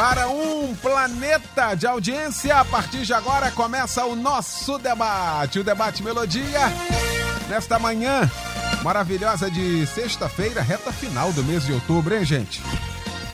Para um planeta de audiência, a partir de agora começa o nosso debate, o Debate Melodia. Nesta manhã maravilhosa de sexta-feira, reta final do mês de outubro, hein, gente?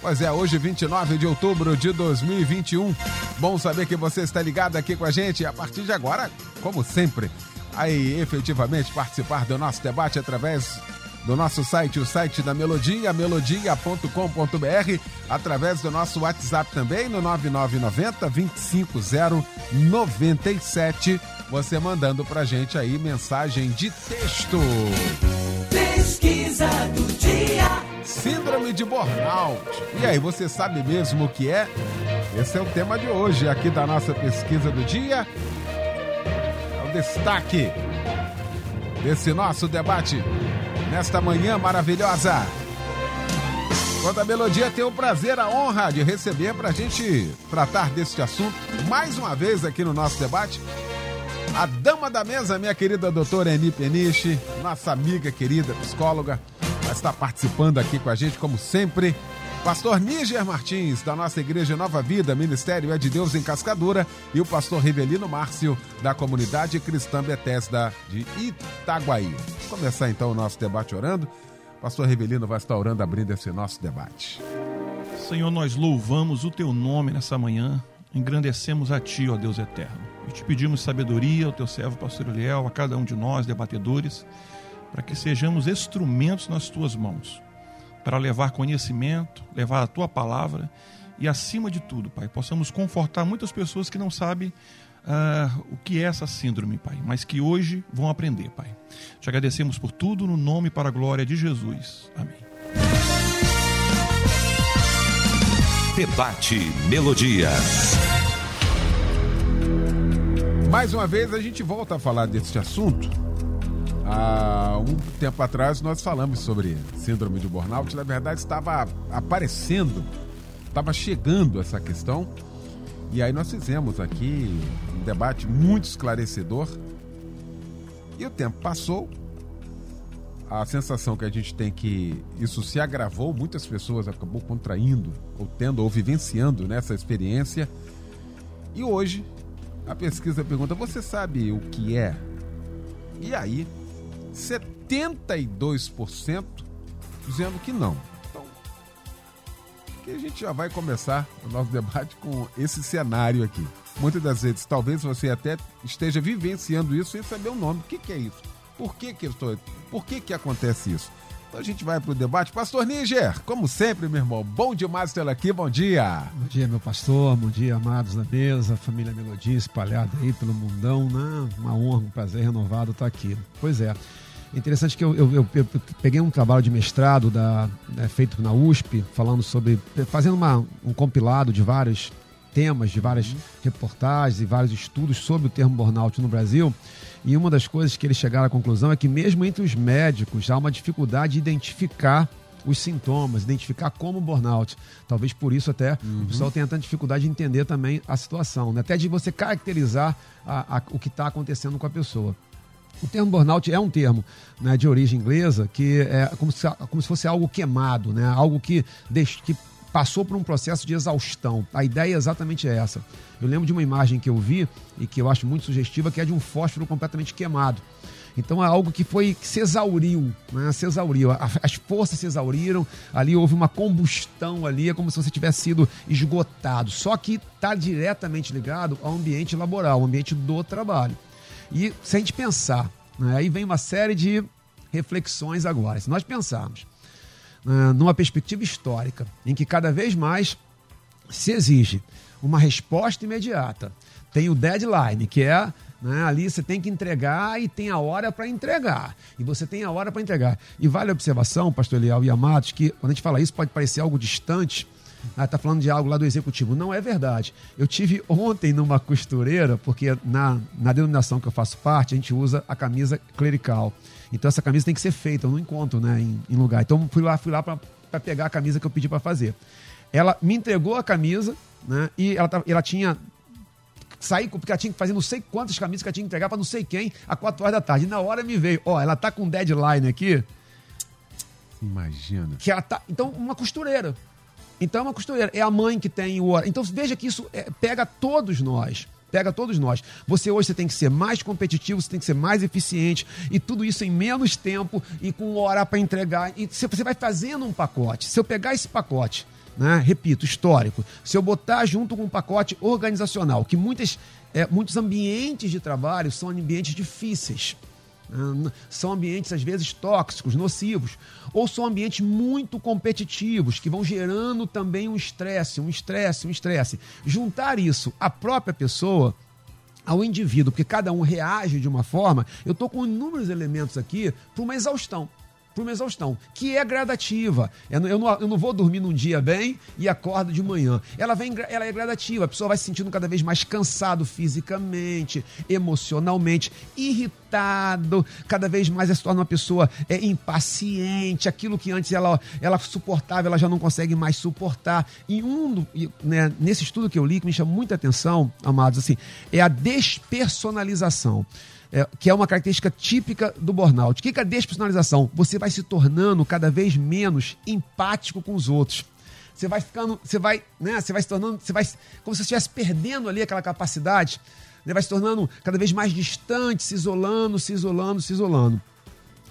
Pois é, hoje, 29 de outubro de 2021. Bom saber que você está ligado aqui com a gente. A partir de agora, como sempre, aí efetivamente participar do nosso debate através do nosso site, o site da Melodia, melodia.com.br, através do nosso WhatsApp também, no 9990 25097. Você mandando pra gente aí mensagem de texto. Pesquisa do dia. Síndrome de burnout. E aí, você sabe mesmo o que é? Esse é o tema de hoje aqui da nossa pesquisa do dia. É o destaque desse nosso debate nesta manhã maravilhosa. Quando a Melodia tem o prazer, a honra de receber para a gente tratar deste assunto mais uma vez aqui no nosso debate. A dama da mesa, minha querida doutora Eni Peniche, nossa amiga querida psicóloga, vai estar participando aqui com a gente, como sempre. Pastor Níger Martins, da nossa Igreja Nova Vida, Ministério é de Deus em Cascadura, e o pastor Rivelino Márcio, da Comunidade Cristã Betesda de Itaguaí. Vamos começar então o nosso debate orando. Pastor Rivelino vai estar orando, abrindo esse nosso debate. Senhor, nós louvamos o teu nome nessa manhã, engrandecemos a ti, ó Deus eterno. E te pedimos sabedoria ao teu servo, pastor Eliel, a cada um de nós, debatedores, para que sejamos instrumentos nas tuas mãos para levar conhecimento, levar a tua palavra e, acima de tudo, Pai, possamos confortar muitas pessoas que não sabem uh, o que é essa síndrome, Pai, mas que hoje vão aprender, Pai. Te agradecemos por tudo, no nome e para a glória de Jesus. Amém. Debate Melodia. Mais uma vez a gente volta a falar deste assunto Há um tempo atrás nós falamos sobre síndrome de burnout. Na verdade, estava aparecendo, estava chegando essa questão. E aí nós fizemos aqui um debate muito esclarecedor. E o tempo passou. A sensação que a gente tem que isso se agravou, muitas pessoas acabou contraindo, ou tendo, ou vivenciando nessa experiência. E hoje a pesquisa pergunta: você sabe o que é? E aí 72% dizendo que não. Então, que a gente já vai começar o nosso debate com esse cenário aqui. Muitas das vezes, talvez você até esteja vivenciando isso sem saber o nome. O que, que é isso? Por que que, estou, por que que acontece isso? Então a gente vai para o debate. Pastor Níger, como sempre, meu irmão, bom demais tê-lo aqui, bom dia. Bom dia, meu pastor, bom dia, amados da mesa, família Melodia espalhada aí pelo mundão, né? Uma honra, um prazer renovado estar aqui. Pois é, Interessante que eu, eu, eu, peguei um trabalho de mestrado da, né, feito na USP, falando sobre. fazendo uma, um compilado de vários temas, de várias uhum. reportagens e vários estudos sobre o termo burnout no Brasil. E uma das coisas que eles chegaram à conclusão é que, mesmo entre os médicos, há uma dificuldade de identificar os sintomas, identificar como burnout. Talvez por isso até uhum. o pessoal tenha tanta dificuldade de entender também a situação, né? até de você caracterizar a, a, o que está acontecendo com a pessoa. O termo burnout é um termo né, de origem inglesa que é como se, como se fosse algo queimado, né, algo que, que passou por um processo de exaustão. A ideia é exatamente essa. Eu lembro de uma imagem que eu vi e que eu acho muito sugestiva, que é de um fósforo completamente queimado. Então é algo que foi que se exauriu, né? se exauriu. As forças se exauriram, ali houve uma combustão ali, é como se você tivesse sido esgotado. Só que está diretamente ligado ao ambiente laboral, ao ambiente do trabalho. E se a gente pensar, né, aí vem uma série de reflexões agora. Se nós pensarmos né, numa perspectiva histórica, em que cada vez mais se exige uma resposta imediata, tem o deadline, que é né, ali você tem que entregar e tem a hora para entregar. E você tem a hora para entregar. E vale a observação, pastor Eliel e Amados, que quando a gente fala isso pode parecer algo distante, Ah, tá falando de algo lá do executivo. Não é verdade. Eu tive ontem numa costureira, porque na, na denominação que eu faço parte, a gente usa a camisa clerical. Então essa camisa tem que ser feita, eu não encontro né, em, em lugar. Então fui lá, fui lá para pegar a camisa que eu pedi para fazer. Ela me entregou a camisa, né? E ela, ela tinha sair, porque ela tinha que fazer não sei quantas camisas que ela tinha que entregar para não sei quem, a 4 horas da tarde. E na hora me veio, ó, ela tá com deadline aqui. Imagina. Que ela tá. Então, uma costureira. Então, é uma costureira. É a mãe que tem o. Então, veja que isso é, pega todos nós. Pega todos nós. Você hoje você tem que ser mais competitivo, você tem que ser mais eficiente e tudo isso em menos tempo e com hora para entregar. E você vai fazendo um pacote. Se eu pegar esse pacote né? repito, histórico, se eu botar junto com um pacote organizacional, que muitas, é, muitos ambientes de trabalho são ambientes difíceis? São ambientes às vezes tóxicos, nocivos, ou são ambientes muito competitivos, que vão gerando também um estresse, um estresse, um estresse. Juntar isso à própria pessoa ao indivíduo, porque cada um reage de uma forma, eu estou com inúmeros elementos aqui para uma exaustão para uma exaustão, que é gradativa. Eu não, eu não, vou dormir num dia bem e acordo de manhã. Ela, vem, ela é gradativa, a pessoa vai se sentindo cada vez mais cansado fisicamente, emocionalmente, irritado, cada vez mais ela se torna uma pessoa é, impaciente, aquilo que antes ela, ela suportava, ela já não consegue mais suportar. E um, né, nesse estudo que eu li, que me chama muita atenção, amados, assim, é a despersonalização é, que é uma característica típica do burnout. O que é a despersonalização? Você vai se tornando cada vez menos empático com os outros. Você vai ficando, você vai, né, você vai se tornando, você vai, como se você estivesse perdendo ali aquela capacidade, né, vai se tornando cada vez mais distante, se isolando, se isolando, se isolando.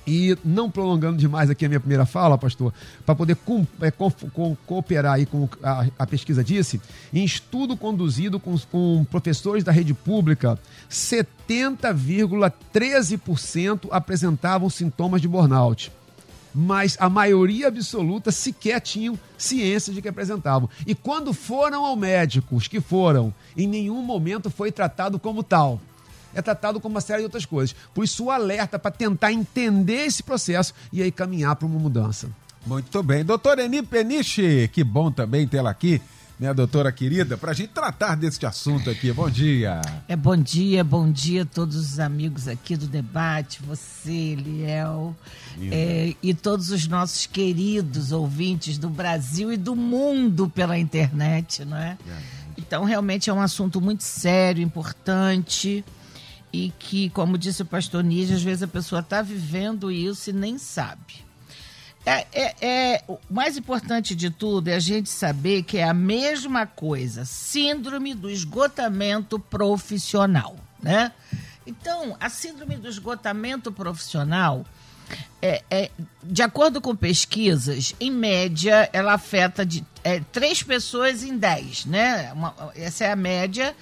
E não prolongando demais aqui a minha primeira fala, pastor, para poder com, é, com, com, cooperar aí com a, a, pesquisa disse, em estudo conduzido com, com professores da rede pública, 70,13% apresentavam sintomas de burnout. Mas a maioria absoluta sequer tinham ciência de que apresentavam. E quando foram ao médico, os que foram, em nenhum momento foi tratado como tal é tratado como uma série de outras coisas. Por isso, o alerta para tentar entender esse processo e aí caminhar para uma mudança. Muito bem. Doutora Eni Peniche, que bom também tê-la aqui minha doutora querida, para a gente tratar deste assunto aqui. Bom dia. É bom dia, bom dia a todos os amigos aqui do debate, você, Eliel, é, e todos os nossos queridos ouvintes do Brasil e do mundo pela internet, não é? Então, realmente é um assunto muito sério, importante e que, como disse o pastor Nígia, às vezes a pessoa está vivendo isso e nem sabe. É, é, é, o mais importante de tudo é a gente saber que é a mesma coisa, síndrome do esgotamento profissional, né? Então, a síndrome do esgotamento profissional, é, é, de acordo com pesquisas, em média, ela afeta de é, três pessoas em dez, né? Uma, essa é a média.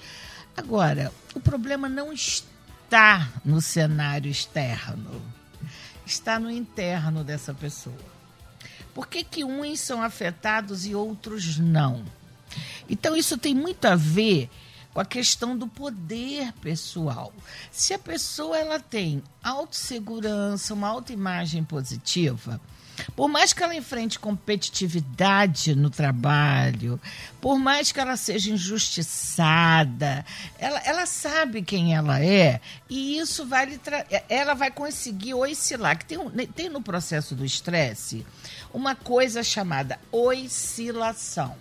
Agora, o problema não está está no cenário externo, está no interno dessa pessoa. Por que, que uns são afetados e outros não? Então, isso tem muito a ver com a questão do poder pessoal. Se a pessoa ela tem autossegurança, uma autoimagem positiva, por mais que ela enfrente competitividade no trabalho, por mais que ela seja injustiçada, ela, ela sabe quem ela é e isso vai lhe ela vai conseguir oscilar. Que tem, tem no processo do estresse uma coisa chamada oscilação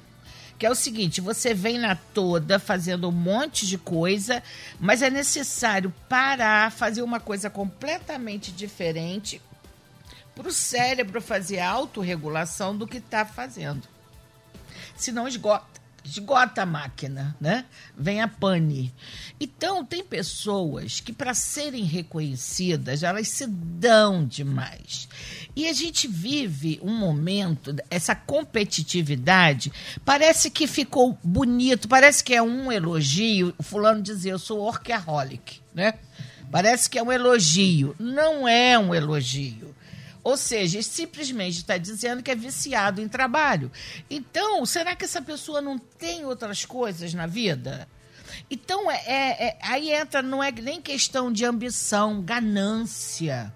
que é o seguinte: você vem na toda fazendo um monte de coisa, mas é necessário parar, fazer uma coisa completamente diferente para o cérebro fazer a autorregulação do que está fazendo. Senão esgota, esgota a máquina, né? Vem a pane. Então, tem pessoas que, para serem reconhecidas, elas se dão demais. E a gente vive um momento, essa competitividade, parece que ficou bonito, parece que é um elogio. O fulano dizia, eu sou workaholic, né? Parece que é um elogio. Não é um elogio. Ou seja, simplesmente está dizendo que é viciado em trabalho. Então, será que essa pessoa não tem outras coisas na vida? Então, é, é, é aí entra, não é nem questão de ambição, ganância.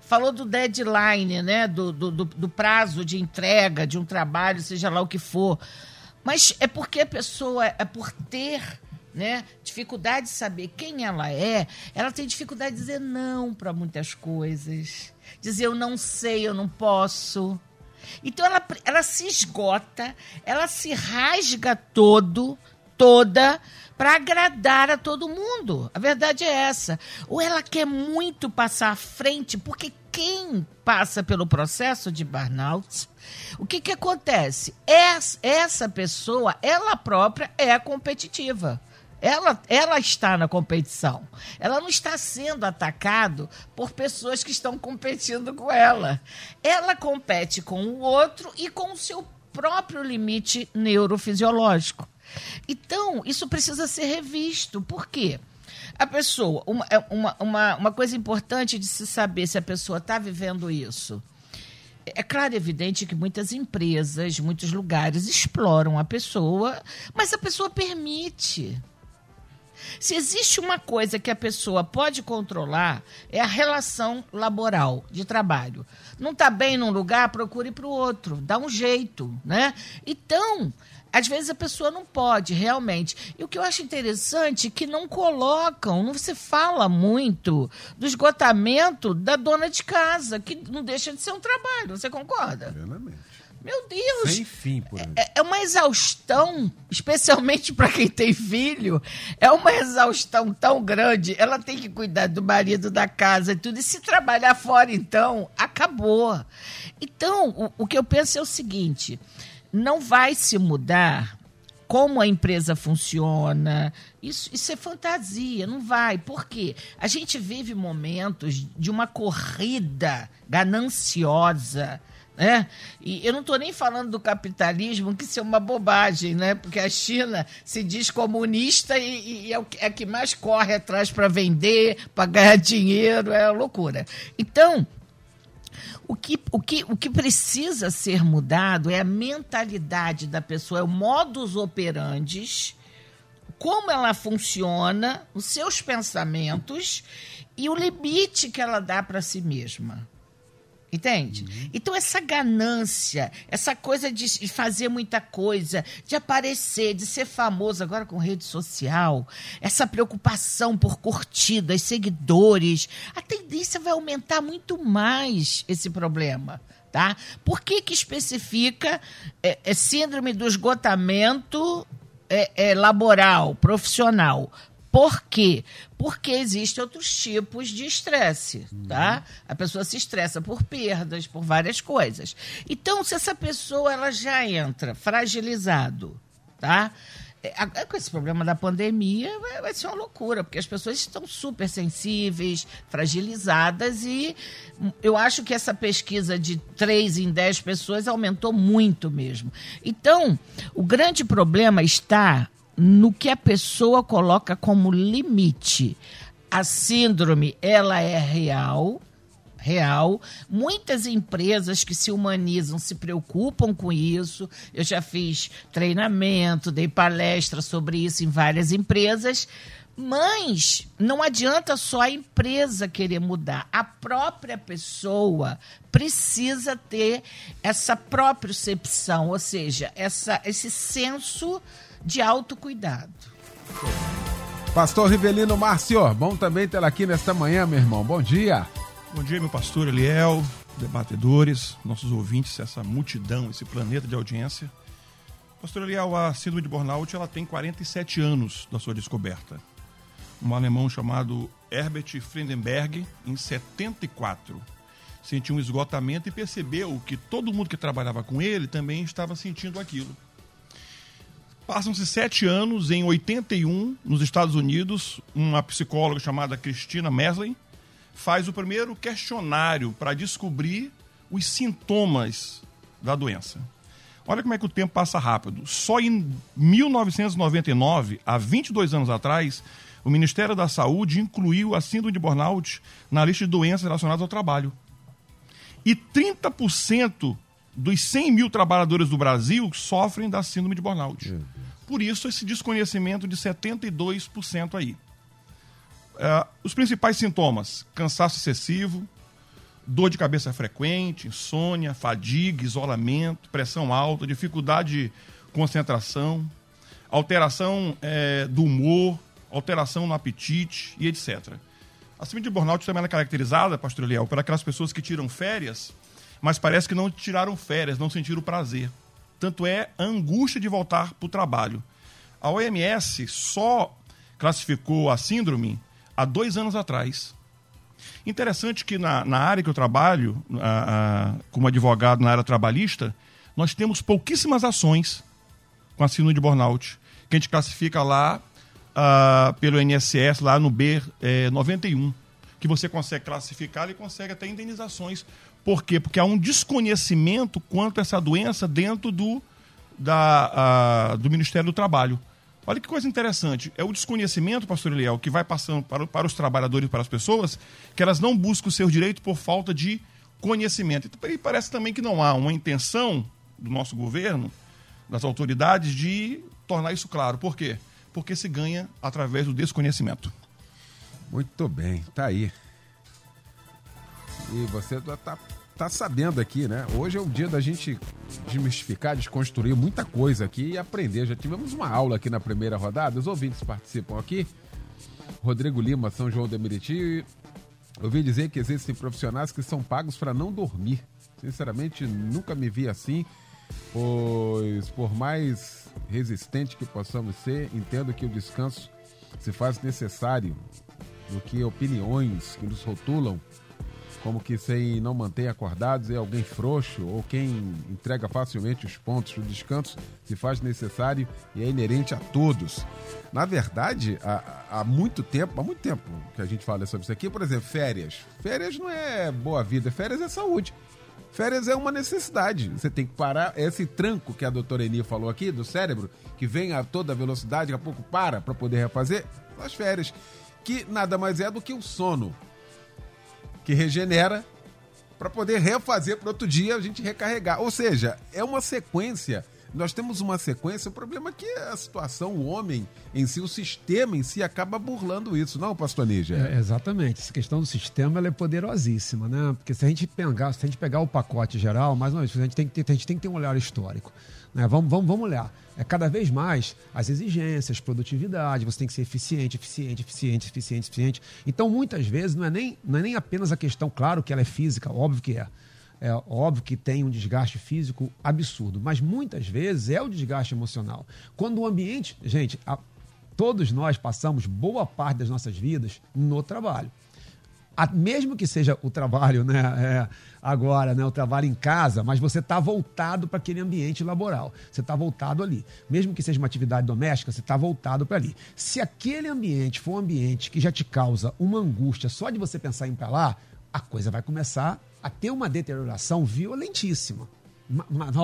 Falou do deadline, né? Do, do, do, do prazo de entrega de um trabalho, seja lá o que for. Mas é porque a pessoa, é por ter né, dificuldade de saber quem ela é, ela tem dificuldade de dizer não para muitas coisas. Dizer eu não sei, eu não posso. Então ela, ela se esgota, ela se rasga todo, toda, para agradar a todo mundo. A verdade é essa. Ou ela quer muito passar à frente, porque quem passa pelo processo de burnout, o que, que acontece? Essa pessoa, ela própria é competitiva. Ela, ela está na competição. Ela não está sendo atacado por pessoas que estão competindo com ela. Ela compete com o outro e com o seu próprio limite neurofisiológico. Então, isso precisa ser revisto. Por quê? A pessoa, uma, é uma, uma, uma coisa importante de se saber se a pessoa está vivendo isso. É claro e evidente que muitas empresas, muitos lugares exploram a pessoa, mas a pessoa permite. Se existe uma coisa que a pessoa pode controlar, é a relação laboral, de trabalho. Não está bem num lugar, procure para o outro, dá um jeito, né? Então, às vezes a pessoa não pode, realmente. E o que eu acho interessante é que não colocam, não se fala muito do esgotamento da dona de casa, que não deixa de ser um trabalho. Você concorda? Realmente. Meu Deus! Sem fim, por. É, é uma exaustão, especialmente para quem tem filho, é uma exaustão tão grande. Ela tem que cuidar do marido, da casa e tudo. E se trabalhar fora, então, acabou. Então, o, o que eu penso é o seguinte: não vai se mudar como a empresa funciona. Isso, isso é fantasia, não vai. Por quê? A gente vive momentos de uma corrida gananciosa né? E eu não estou nem falando do capitalismo, que isso é uma bobagem, né? porque a China se diz comunista e, e é, o, é a que mais corre atrás para vender, para ganhar dinheiro, é loucura. Então, o que, o, que, o que precisa ser mudado é a mentalidade da pessoa, é o modus operandi, como ela funciona, os seus pensamentos e o limite que ela dá para si mesma. Entende? Uhum. Então, essa ganância, essa coisa de fazer muita coisa, de aparecer, de ser famoso agora com rede social, essa preocupação por curtidas, seguidores, a tendência vai aumentar muito mais esse problema. Tá? Por que, que especifica é, é síndrome do esgotamento é, é, laboral, profissional? Por quê? Porque existem outros tipos de estresse, tá? A pessoa se estressa por perdas, por várias coisas. Então, se essa pessoa ela já entra fragilizado, tá? É, com esse problema da pandemia, vai, ser uma loucura, porque as pessoas estão super sensíveis, fragilizadas, e eu acho que essa pesquisa de 3 em 10 pessoas aumentou muito mesmo. Então, o grande problema está no que a pessoa coloca como limite. A síndrome, ela é real, real. Muitas empresas que se humanizam se preocupam com isso. Eu já fiz treinamento, dei palestra sobre isso em várias empresas. Mas não adianta só a empresa querer mudar. A própria pessoa precisa ter essa propriocepção, ou seja, essa, esse senso de autocuidado. Pastor Rivelino Márcio, bom também tê-la aqui nesta manhã, meu irmão. Bom dia. Bom dia, meu pastor Eliel, debatedores, nossos ouvintes, essa multidão, esse planeta de audiência. Pastor Eliel, a síndrome de burnout ela tem 47 anos da sua descoberta. Um alemão chamado Herbert Friedenberg, em 74, sentiu um esgotamento e percebeu que todo mundo que trabalhava com ele também estava sentindo aquilo. Passam-se sete anos, em 81, nos Estados Unidos, uma psicóloga chamada Christina Mesley faz o primeiro questionário para descobrir os sintomas da doença. Olha como é que o tempo passa rápido. Só em 1999, há 22 anos atrás, o Ministério da Saúde incluiu a síndrome de burnout na lista de doenças relacionadas ao trabalho. E 30% dos 100 mil trabalhadores do Brasil sofrem da síndrome de burnout. Por isso, esse desconhecimento de 72% aí. Uh, os principais sintomas: cansaço excessivo, dor de cabeça frequente, insônia, fadiga, isolamento, pressão alta, dificuldade concentração, alteração é, do humor, alteração no apetite e etc. A síndrome de burnout também é caracterizada, pastor Eliel, por aquelas pessoas que tiram férias, mas parece que não tiraram férias, não sentiram prazer. Tanto é a angústia de voltar para o trabalho. A OMS só classificou a síndrome há dois anos atrás. Interessante que na, na área que eu trabalho, a, a, como advogado na área trabalhista, nós temos pouquíssimas ações com a síndrome de burnout, que a gente classifica lá uh, pelo INSS, lá no B91, é, que você consegue classificar e consegue até indenizações. Por quê? Porque há um desconhecimento quanto a essa doença dentro do, da, uh, do Ministério do Trabalho. Olha que coisa interessante. É o desconhecimento, pastor Eliel, que vai passando para, para os trabalhadores e para as pessoas, que elas não buscam o seu direito por falta de conhecimento. E parece também que não há uma intenção do nosso governo, das autoridades, de tornar isso claro. Por quê? Porque se ganha através do desconhecimento. Muito bem, tá aí. E você tá, tá sabendo aqui, né? Hoje é o dia da gente desmistificar, desconstruir muita coisa aqui e aprender. Já tivemos uma aula aqui na primeira rodada, os ouvintes participam aqui. Rodrigo Lima, São João de Meriti. Ouvi dizer que existem profissionais que são pagos para não dormir. Sinceramente, nunca me vi assim, pois por mais resistente que possamos ser, entendo que o descanso se faz necessário do que opiniões que nos rotulam como que quem não mantém acordados é alguém frouxo ou quem entrega facilmente os pontos do descanso se faz necessário e é inerente a todos. Na verdade, há, há muito tempo, há muito tempo que a gente fala sobre isso aqui, por exemplo, férias. Férias não é boa vida, férias é saúde. Férias é uma necessidade. Você tem que parar. Esse tranco que a doutora Eni falou aqui, do cérebro, que vem a toda velocidade, daqui a pouco para para poder refazer, as férias. Que nada mais é do que o sono. Que regenera para poder refazer para outro dia a gente recarregar. Ou seja, é uma sequência nós temos uma sequência, o problema é que a situação, o homem em si, o sistema em si acaba burlando isso, não, pastor Níger? É, exatamente. Essa questão do sistema ela é poderosíssima, né? Porque se a gente pegar, se a gente pegar o pacote geral, mais uma vez, a gente tem que ter, a gente tem que ter um olhar histórico. Né? Vamos, vamos, vamos olhar. É cada vez mais as exigências, produtividade, você tem que ser eficiente, eficiente, eficiente, eficiente, eficiente. Então, muitas vezes, não é nem, não é nem apenas a questão, claro que ela é física, óbvio que é é óbvio que tem um desgaste físico absurdo, mas muitas vezes é o desgaste emocional. Quando o ambiente, gente, a, todos nós passamos boa parte das nossas vidas no trabalho. A, mesmo que seja o trabalho, né, é, agora, né, o trabalho em casa, mas você está voltado para aquele ambiente laboral. Você está voltado ali. Mesmo que seja uma atividade doméstica, você está voltado para ali. Se aquele ambiente for um ambiente que já te causa uma angústia só de você pensar em ir para lá, a coisa vai começar a ter uma deterioração violentíssima. Mas,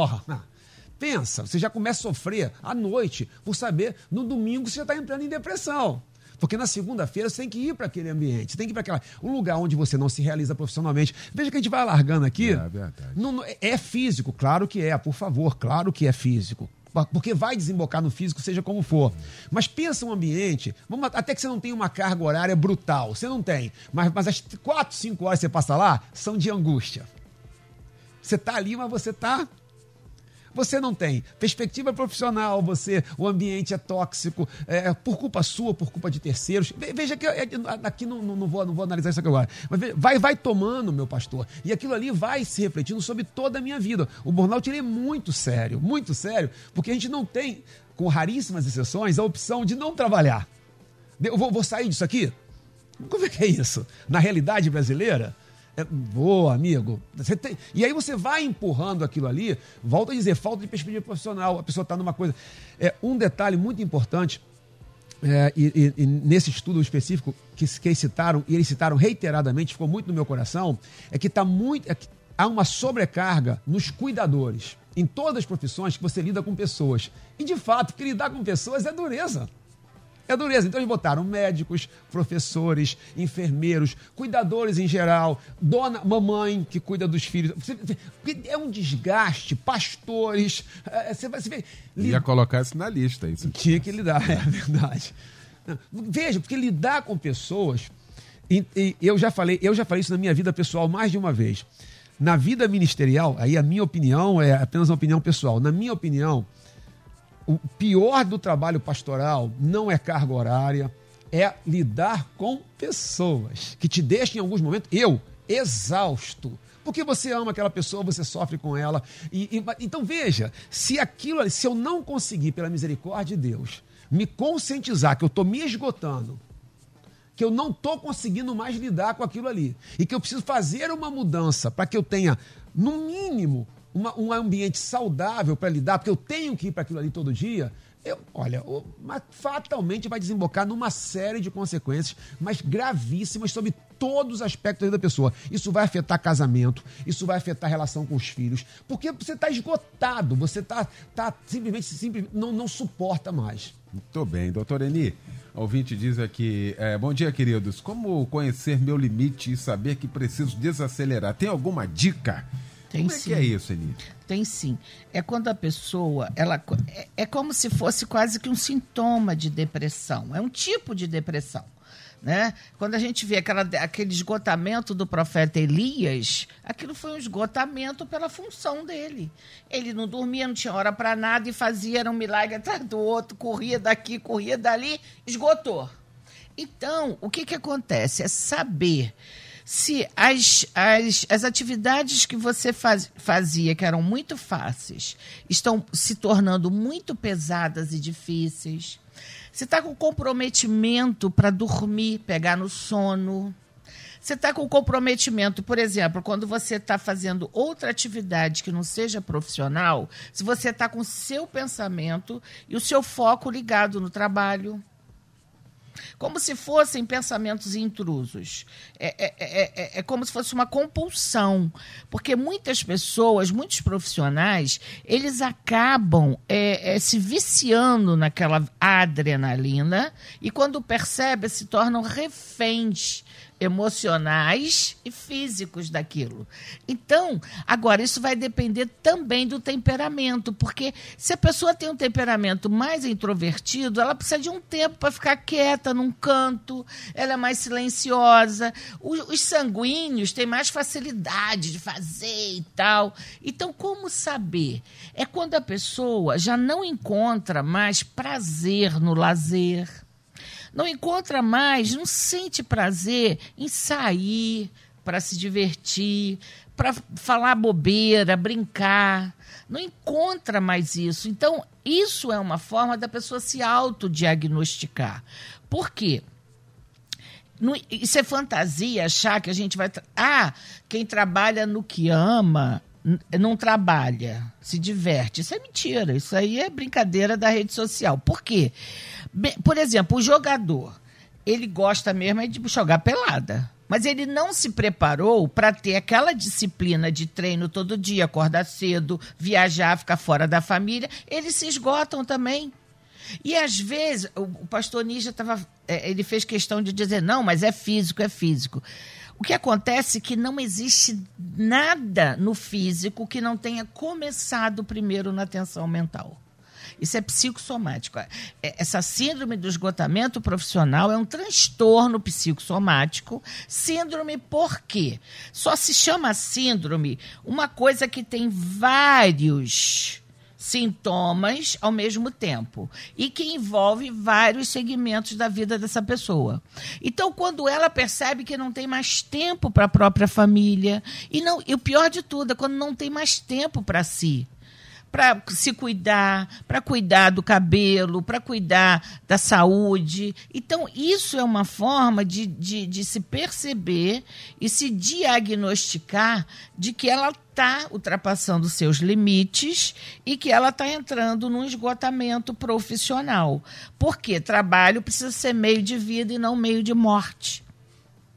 pensa, você já começa a sofrer à noite por saber, no domingo você já está entrando em depressão. Porque na segunda-feira você tem que ir para aquele ambiente, você tem que ir para aquela um lugar onde você não se realiza profissionalmente. Veja que a gente vai alargando aqui. É, verdade. Não, é físico, claro que é, por favor, claro que é físico porque vai desembocar no físico, seja como for. Mas pensa um ambiente, vamos, até que você não tem uma carga horária brutal, você não tem, mas, mas as 4, 5 horas que você passa lá são de angústia. Você está ali, mas você está você não tem perspectiva profissional, você, o ambiente é tóxico, é, por culpa sua, por culpa de terceiros. Veja que é, aqui não, não, vou, não vou analisar isso aqui agora, mas vai, vai tomando, meu pastor, e aquilo ali vai se refletindo sobre toda a minha vida. O burnout ele é muito sério, muito sério, porque a gente não tem, com raríssimas exceções, a opção de não trabalhar. Eu vou, vou sair disso aqui? Como é que é isso? Na realidade brasileira? É, boa, amigo. Tem... E aí você vai empurrando aquilo ali, volta a dizer, falta de perspectiva profissional, a pessoa está numa coisa. É, um detalhe muito importante, é, e, e, e, nesse estudo específico que, que eles citaram, e eles citaram reiteradamente, ficou muito no meu coração, é que, tá muito, é que há uma sobrecarga nos cuidadores. Em todas as profissões que você lida com pessoas. E de fato, que lidar com pessoas é dureza. É dureza. Então eles botaram médicos, professores, enfermeiros, cuidadores em geral, dona, mamãe que cuida dos filhos. É um desgaste, pastores. É, você vai, você vê, Ia colocar isso na lista. Isso. Tinha que lidar, é verdade. Veja, porque lidar com pessoas. E, e eu já falei, eu já falei isso na minha vida pessoal mais de uma vez. Na vida ministerial, aí a minha opinião é apenas uma opinião pessoal. Na minha opinião, o pior do trabalho pastoral não é carga horária, é lidar com pessoas que te deixam em alguns momentos, eu, exausto. Porque você ama aquela pessoa, você sofre com ela. E, e, então veja, se aquilo, se eu não conseguir, pela misericórdia de Deus, me conscientizar que eu estou me esgotando, que eu não estou conseguindo mais lidar com aquilo ali, e que eu preciso fazer uma mudança para que eu tenha, no mínimo, uma, um ambiente saudável para lidar, porque eu tenho que ir para aquilo ali todo dia, eu, olha, fatalmente vai desembocar numa série de consequências, mas gravíssimas sobre todos os aspectos da pessoa. Isso vai afetar casamento, isso vai afetar relação com os filhos, porque você está esgotado, você está tá simplesmente, simplesmente não, não suporta mais. Muito bem, doutor Eni. Ouvinte diz aqui: é, Bom dia, queridos. Como conhecer meu limite e saber que preciso desacelerar? Tem alguma dica? Tem Como é sim. que é isso, Eni? Tem sim. É quando a pessoa, ela é, é como se fosse quase que um sintoma de depressão. É um tipo de depressão. Né? Quando a gente vê aquela, aquele esgotamento do profeta Elias, aquilo foi um esgotamento pela função dele. Ele não dormia, não tinha hora para nada e fazia um milagre atrás do outro, corria daqui, corria dali, esgotou. Então, o que, que acontece? É saber se as, as, as atividades que você faz, fazia, que eram muito fáceis, estão se tornando muito pesadas e difíceis. Você está com comprometimento para dormir, pegar no sono. Você está com comprometimento, por exemplo, quando você está fazendo outra atividade que não seja profissional, se você está com o seu pensamento e o seu foco ligado no trabalho como se fossem pensamentos intrusos. É, é, é, é, como se fosse uma compulsão. Porque muitas pessoas, muitos profissionais, eles acabam se viciando naquela adrenalina e, quando percebem, se tornam reféns emocionais e físicos daquilo. Então, agora, isso vai depender também do temperamento, porque se a pessoa tem um temperamento mais introvertido, ela precisa de um tempo para ficar quieta num canto, ela é mais silenciosa. Os, os sanguíneos têm mais facilidade de fazer e tal. Então, como saber? É quando a pessoa já não encontra mais prazer no lazer não encontra mais, não sente prazer em sair para se divertir, para falar bobeira, brincar. Não encontra mais isso. Então, isso é uma forma da pessoa se autodiagnosticar. Por quê? Isso é fantasia achar que a gente vai. Ah, quem trabalha no que ama não trabalha, se diverte. Isso é mentira. Isso aí é brincadeira da rede social. Por quê? Por exemplo, o jogador, ele gosta mesmo é de jogar pelada. Mas ele não se preparou para ter aquela disciplina de treino todo dia, acordar cedo, viajar, ficar fora da família. Eles se esgotam também. E às vezes, o pastor Ninja tava, é, ele fez questão de dizer: não, mas é físico, é físico. O que acontece é que não existe nada no físico que não tenha começado primeiro na tensão mental. Isso é psicossomático. É, essa síndrome do esgotamento profissional é um transtorno psicossomático. Síndrome por quê? Só se chama síndrome uma coisa que tem vários sintomas ao mesmo tempo e que envolve vários segmentos da vida dessa pessoa. Então, quando ela percebe que não tem mais tempo para a própria família e não, e o pior de tudo é quando não tem mais tempo para si, para se cuidar, para cuidar do cabelo, para cuidar da saúde. Então, isso é uma forma de, de, de se perceber e se diagnosticar de que ela está ultrapassando seus limites e que ela está entrando num esgotamento profissional. Porque trabalho precisa ser meio de vida e não meio de morte.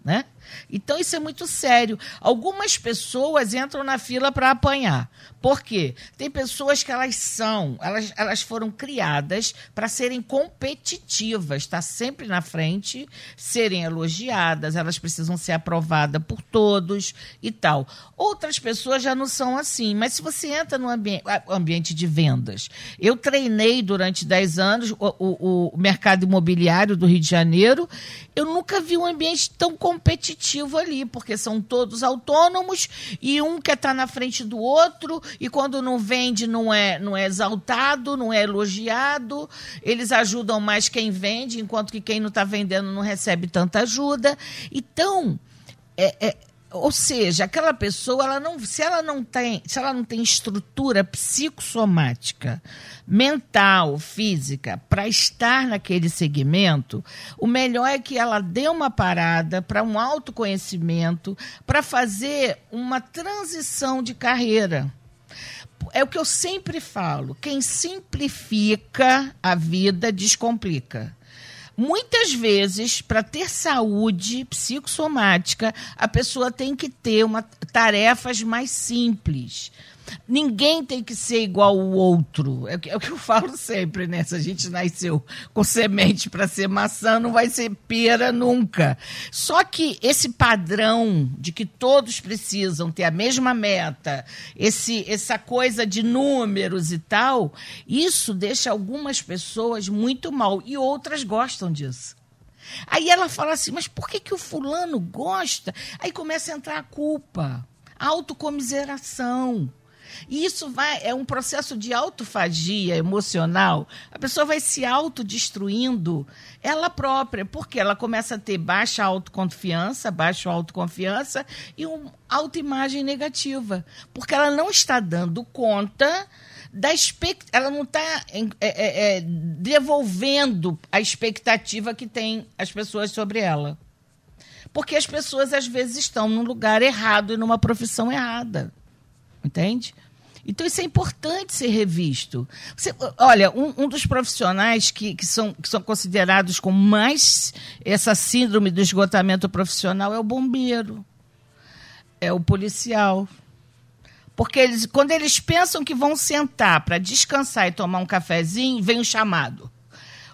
Né? Então isso é muito sério. Algumas pessoas entram na fila para apanhar. Por quê? Tem pessoas que elas são, elas, elas foram criadas para serem competitivas, estar tá sempre na frente, serem elogiadas, elas precisam ser aprovadas por todos e tal. Outras pessoas já não são assim, mas se você entra no ambi ambiente de vendas, eu treinei durante 10 anos o, o, o mercado imobiliário do Rio de Janeiro, eu nunca vi um ambiente tão competitivo ali, porque são todos autônomos e um quer estar tá na frente do outro e quando não vende não é, não é exaltado, não é elogiado. Eles ajudam mais quem vende, enquanto que quem não está vendendo não recebe tanta ajuda. Então, é, é ou seja, aquela pessoa, ela não, se ela não tem, se ela não tem estrutura psicossomática, mental, física, para estar naquele segmento, o melhor é que ela dê uma parada para um autoconhecimento, para fazer uma transição de carreira. É o que eu sempre falo: quem simplifica a vida descomplica. Muitas vezes, para ter saúde psicossomática, a pessoa tem que ter uma, tarefas mais simples. Ninguém tem que ser igual ao outro. É, é o que eu falo sempre, né? Se a gente nasceu com semente para ser maçã, não vai ser pera nunca. Só que esse padrão de que todos precisam ter a mesma meta, esse, essa coisa de números e tal, isso deixa algumas pessoas muito mal e outras gostam disso. Aí ela fala assim, mas por que, que o fulano gosta? Aí começa a entrar a culpa, a autocomiseração. E isso vai, é um processo de autofagia emocional. A pessoa vai se autodestruindo ela própria, porque ela começa a ter baixa autoconfiança, baixa autoconfiança e uma autoimagem negativa. Porque ela não está dando conta da expect... ela não está é, é, é, devolvendo a expectativa que tem as pessoas sobre ela. Porque as pessoas às vezes estão num lugar errado e numa profissão errada. Entende? Então, isso é importante ser revisto. Você, olha, um, um, dos profissionais que, que, são, que são considerados com mais essa síndrome do esgotamento profissional é o bombeiro, é o policial. Porque eles, quando eles pensam que vão sentar para descansar e tomar um cafezinho, vem o chamado.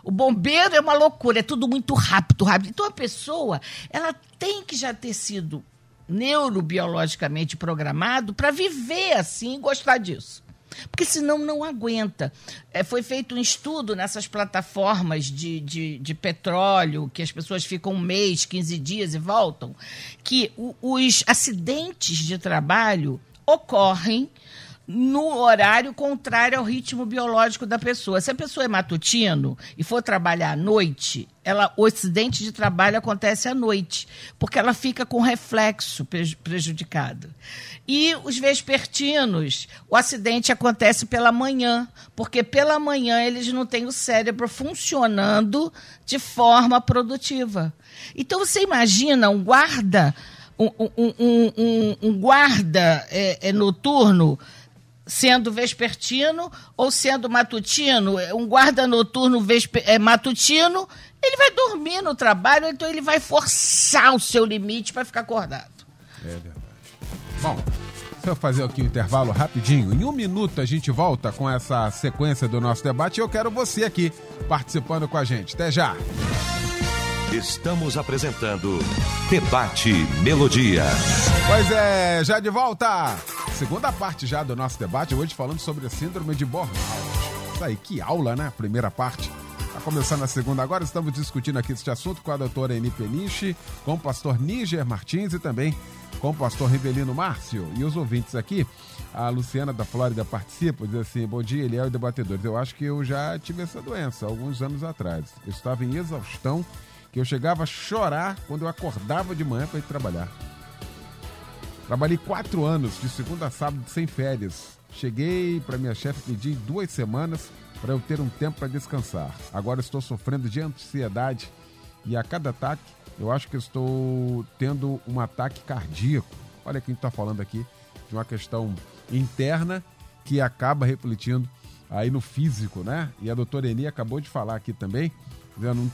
O bombeiro é uma loucura, é tudo muito rápido, rápido. Então a pessoa, ela tem que já ter sido neurobiologicamente programado para viver assim e gostar disso. Porque senão não aguenta. É, foi feito um estudo nessas plataformas de, de, de, petróleo, que as pessoas ficam um mês, 15 dias e voltam, que o, os acidentes de trabalho ocorrem no horário contrário ao ritmo biológico da pessoa. Se a pessoa é matutino e for trabalhar à noite, ela, o acidente de trabalho acontece à noite, porque ela fica com reflexo prejudicado. E os vespertinos, o acidente acontece pela manhã, porque pela manhã eles não têm o cérebro funcionando de forma produtiva. Então você imagina um guarda, um, um, um, um guarda é, é, noturno sendo vespertino ou sendo matutino, um guarda noturno vesper, é, matutino, ele vai dormir no trabalho, então ele vai forçar o seu limite para ficar acordado. É verdade. Bom, deixa eu fazer aqui um intervalo rapidinho. Em um minuto a gente volta com essa sequência do nosso debate e eu quero você aqui participando com a gente. Até já! Estamos apresentando Debate Melodia. Pois é, já de volta! Segunda parte já do nosso debate, hoje falando sobre a síndrome de burnout. Isso aí, que aula, né? Primeira parte. Tá começando a segunda agora, estamos discutindo aqui este assunto com a doutora Eni Peniche, com o pastor Níger Martins e também com o pastor Rivelino Márcio. E os ouvintes aqui, a Luciana da Flórida participa, diz assim, bom dia, Eliel e debatedores. Eu acho que eu já tive essa doença alguns anos atrás. Eu estava em exaustão que eu chegava a chorar quando eu acordava de manhã para ir trabalhar. Trabalhei quatro anos, de segunda a sábado, sem férias. Cheguei para minha chefe pedir duas semanas para eu ter um tempo para descansar. Agora estou sofrendo de ansiedade e a cada ataque eu acho que estou tendo um ataque cardíaco. Olha quem está falando aqui de uma questão interna que acaba refletindo aí no físico, né? E a doutora Eni acabou de falar aqui também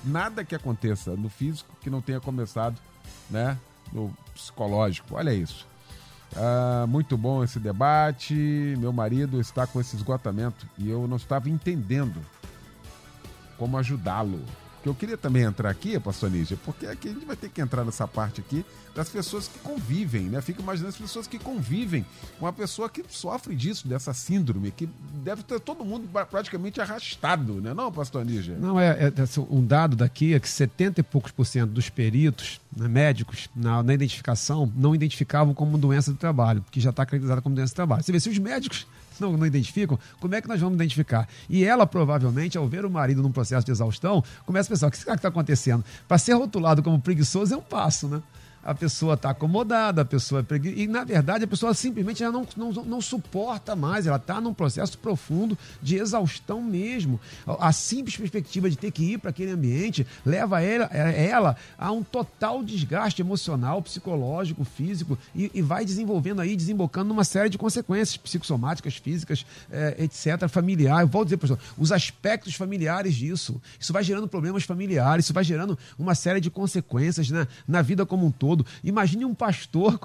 Nada que aconteça no físico que não tenha começado né, no psicológico. Olha isso. Ah, muito bom esse debate. Meu marido está com esse esgotamento e eu não estava entendendo como ajudá-lo. Porque eu queria também entrar aqui, pastor Nígia, porque aqui a gente vai ter que entrar nessa parte aqui das pessoas que convivem, né? Fico imaginando as pessoas que convivem com uma pessoa que sofre disso, dessa síndrome, que deve ter todo mundo praticamente arrastado, né? Não, pastor Nígia? Não, é, é, é um dado daqui é que 70 e poucos por cento dos peritos, né, médicos, na, na identificação, não identificavam como doença do trabalho, que já está acreditada como doença do trabalho. Você vê, se os médicos não, não identificam, como é que nós vamos identificar? E ela, provavelmente, ao ver o marido num processo de exaustão, começa a pensar: o que será que está acontecendo? Para ser rotulado como preguiçoso é um passo, né? A pessoa está acomodada, a pessoa é preguiçosa. E, na verdade, a pessoa simplesmente não, não, não suporta mais, ela está num processo profundo de exaustão mesmo. A simples perspectiva de ter que ir para aquele ambiente leva ela, ela a um total desgaste emocional, psicológico, físico e, e vai desenvolvendo aí, desembocando numa série de consequências psicossomáticas, físicas, é, etc., familiar. Eu vou dizer, professor, os aspectos familiares disso. Isso vai gerando problemas familiares, isso vai gerando uma série de consequências né, na vida como um todo todo. Imagine um pastor,